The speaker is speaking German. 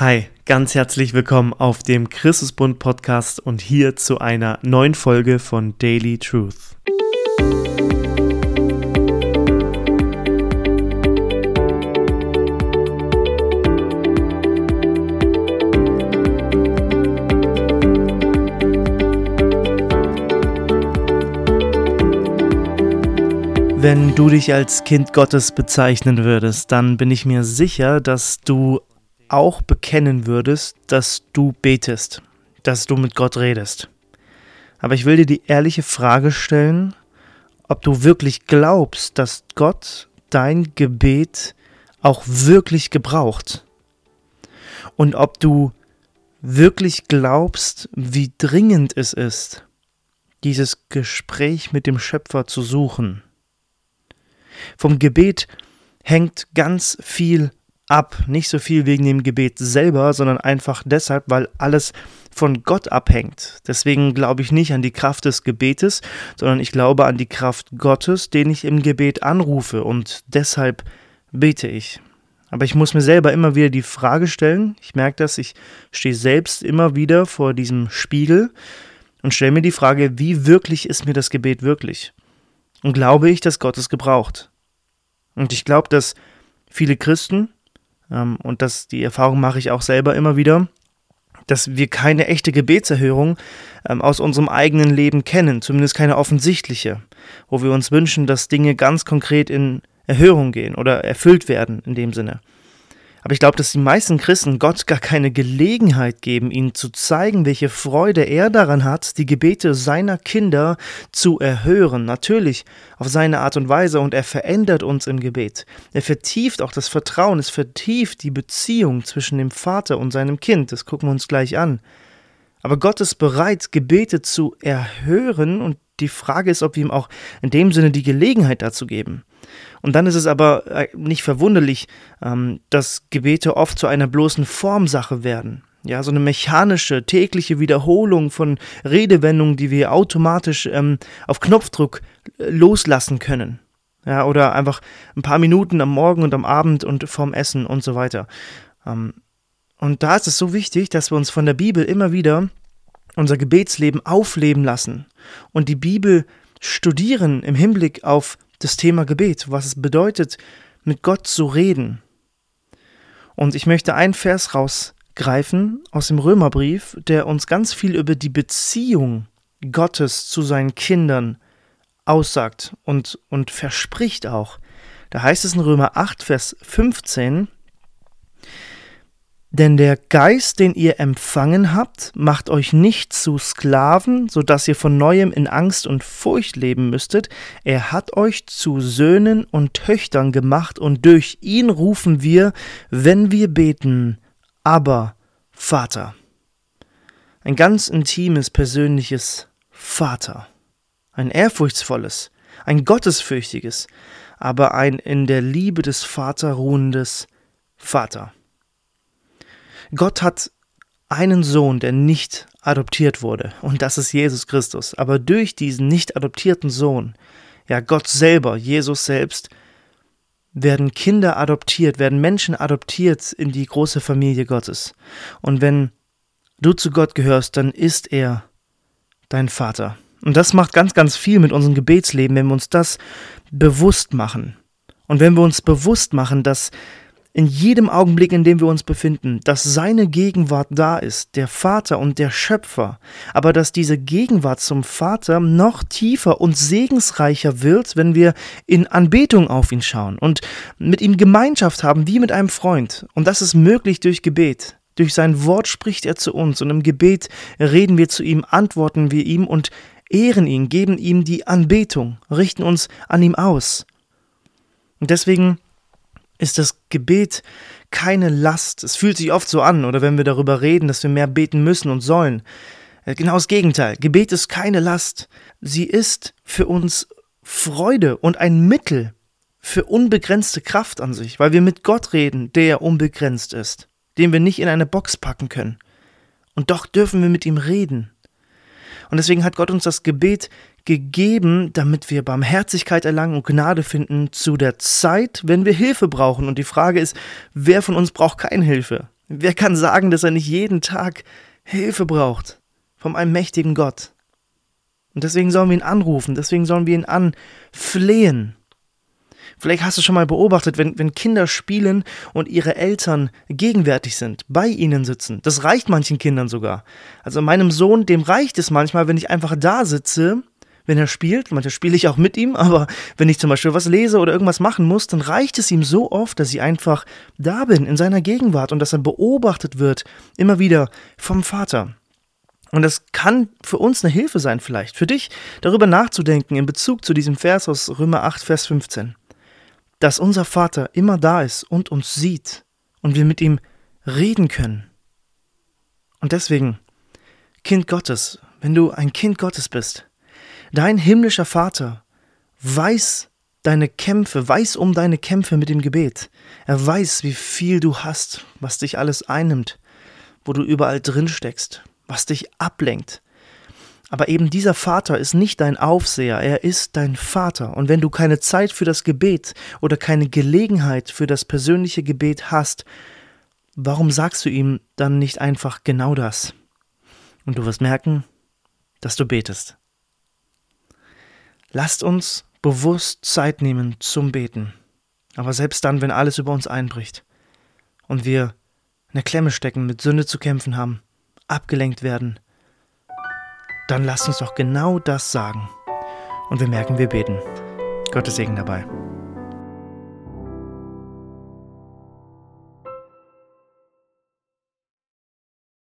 Hi, ganz herzlich willkommen auf dem Christusbund Podcast und hier zu einer neuen Folge von Daily Truth. Wenn du dich als Kind Gottes bezeichnen würdest, dann bin ich mir sicher, dass du auch bekennen würdest, dass du betest, dass du mit Gott redest. Aber ich will dir die ehrliche Frage stellen, ob du wirklich glaubst, dass Gott dein Gebet auch wirklich gebraucht. Und ob du wirklich glaubst, wie dringend es ist, dieses Gespräch mit dem Schöpfer zu suchen. Vom Gebet hängt ganz viel ab. Nicht so viel wegen dem Gebet selber, sondern einfach deshalb, weil alles von Gott abhängt. Deswegen glaube ich nicht an die Kraft des Gebetes, sondern ich glaube an die Kraft Gottes, den ich im Gebet anrufe und deshalb bete ich. Aber ich muss mir selber immer wieder die Frage stellen, ich merke das, ich stehe selbst immer wieder vor diesem Spiegel und stelle mir die Frage, wie wirklich ist mir das Gebet wirklich? Und glaube ich, dass Gott es gebraucht? Und ich glaube, dass viele Christen und das, die Erfahrung mache ich auch selber immer wieder, dass wir keine echte Gebetserhörung ähm, aus unserem eigenen Leben kennen, zumindest keine offensichtliche, wo wir uns wünschen, dass Dinge ganz konkret in Erhörung gehen oder erfüllt werden in dem Sinne. Aber ich glaube, dass die meisten Christen Gott gar keine Gelegenheit geben, ihnen zu zeigen, welche Freude er daran hat, die Gebete seiner Kinder zu erhören. Natürlich auf seine Art und Weise und er verändert uns im Gebet. Er vertieft auch das Vertrauen, es vertieft die Beziehung zwischen dem Vater und seinem Kind. Das gucken wir uns gleich an. Aber Gott ist bereit, Gebete zu erhören und die Frage ist, ob wir ihm auch in dem Sinne die Gelegenheit dazu geben. Und dann ist es aber äh, nicht verwunderlich, ähm, dass Gebete oft zu einer bloßen Formsache werden. Ja, so eine mechanische, tägliche Wiederholung von Redewendungen, die wir automatisch ähm, auf Knopfdruck äh, loslassen können. Ja, oder einfach ein paar Minuten am Morgen und am Abend und vorm Essen und so weiter. Ähm, und da ist es so wichtig, dass wir uns von der Bibel immer wieder unser Gebetsleben aufleben lassen und die Bibel studieren im Hinblick auf das Thema Gebet, was es bedeutet, mit Gott zu reden. Und ich möchte einen Vers rausgreifen aus dem Römerbrief, der uns ganz viel über die Beziehung Gottes zu seinen Kindern aussagt und, und verspricht auch. Da heißt es in Römer 8, Vers 15, denn der Geist, den ihr empfangen habt, macht euch nicht zu Sklaven, so dass ihr von neuem in Angst und Furcht leben müsstet. Er hat euch zu Söhnen und Töchtern gemacht, und durch ihn rufen wir, wenn wir beten, aber Vater. Ein ganz intimes, persönliches Vater. Ein ehrfurchtsvolles, ein gottesfürchtiges, aber ein in der Liebe des Vater ruhendes Vater. Gott hat einen Sohn, der nicht adoptiert wurde, und das ist Jesus Christus. Aber durch diesen nicht adoptierten Sohn, ja Gott selber, Jesus selbst, werden Kinder adoptiert, werden Menschen adoptiert in die große Familie Gottes. Und wenn du zu Gott gehörst, dann ist er dein Vater. Und das macht ganz, ganz viel mit unserem Gebetsleben, wenn wir uns das bewusst machen. Und wenn wir uns bewusst machen, dass in jedem Augenblick, in dem wir uns befinden, dass seine Gegenwart da ist, der Vater und der Schöpfer, aber dass diese Gegenwart zum Vater noch tiefer und segensreicher wird, wenn wir in Anbetung auf ihn schauen und mit ihm Gemeinschaft haben, wie mit einem Freund. Und das ist möglich durch Gebet. Durch sein Wort spricht er zu uns und im Gebet reden wir zu ihm, antworten wir ihm und ehren ihn, geben ihm die Anbetung, richten uns an ihm aus. Und deswegen ist das Gebet keine Last. Es fühlt sich oft so an, oder wenn wir darüber reden, dass wir mehr beten müssen und sollen. Äh, genau das Gegenteil. Gebet ist keine Last. Sie ist für uns Freude und ein Mittel für unbegrenzte Kraft an sich, weil wir mit Gott reden, der unbegrenzt ist, den wir nicht in eine Box packen können. Und doch dürfen wir mit ihm reden. Und deswegen hat Gott uns das Gebet gegeben, damit wir Barmherzigkeit erlangen und Gnade finden zu der Zeit, wenn wir Hilfe brauchen. Und die Frage ist, wer von uns braucht keine Hilfe? Wer kann sagen, dass er nicht jeden Tag Hilfe braucht vom einem mächtigen Gott? Und deswegen sollen wir ihn anrufen, deswegen sollen wir ihn anflehen. Vielleicht hast du schon mal beobachtet, wenn, wenn Kinder spielen und ihre Eltern gegenwärtig sind, bei ihnen sitzen. Das reicht manchen Kindern sogar. Also meinem Sohn, dem reicht es manchmal, wenn ich einfach da sitze, wenn er spielt. Manchmal spiele ich auch mit ihm, aber wenn ich zum Beispiel was lese oder irgendwas machen muss, dann reicht es ihm so oft, dass ich einfach da bin, in seiner Gegenwart und dass er beobachtet wird, immer wieder vom Vater. Und das kann für uns eine Hilfe sein, vielleicht, für dich, darüber nachzudenken in Bezug zu diesem Vers aus Römer 8, Vers 15 dass unser Vater immer da ist und uns sieht und wir mit ihm reden können. Und deswegen, Kind Gottes, wenn du ein Kind Gottes bist, dein himmlischer Vater weiß deine Kämpfe, weiß um deine Kämpfe mit dem Gebet. Er weiß, wie viel du hast, was dich alles einnimmt, wo du überall drin steckst, was dich ablenkt, aber eben dieser Vater ist nicht dein Aufseher, er ist dein Vater. Und wenn du keine Zeit für das Gebet oder keine Gelegenheit für das persönliche Gebet hast, warum sagst du ihm dann nicht einfach genau das? Und du wirst merken, dass du betest. Lasst uns bewusst Zeit nehmen zum Beten. Aber selbst dann, wenn alles über uns einbricht und wir in der Klemme stecken, mit Sünde zu kämpfen haben, abgelenkt werden, dann lasst uns doch genau das sagen. Und wir merken, wir beten. Gottes Segen dabei.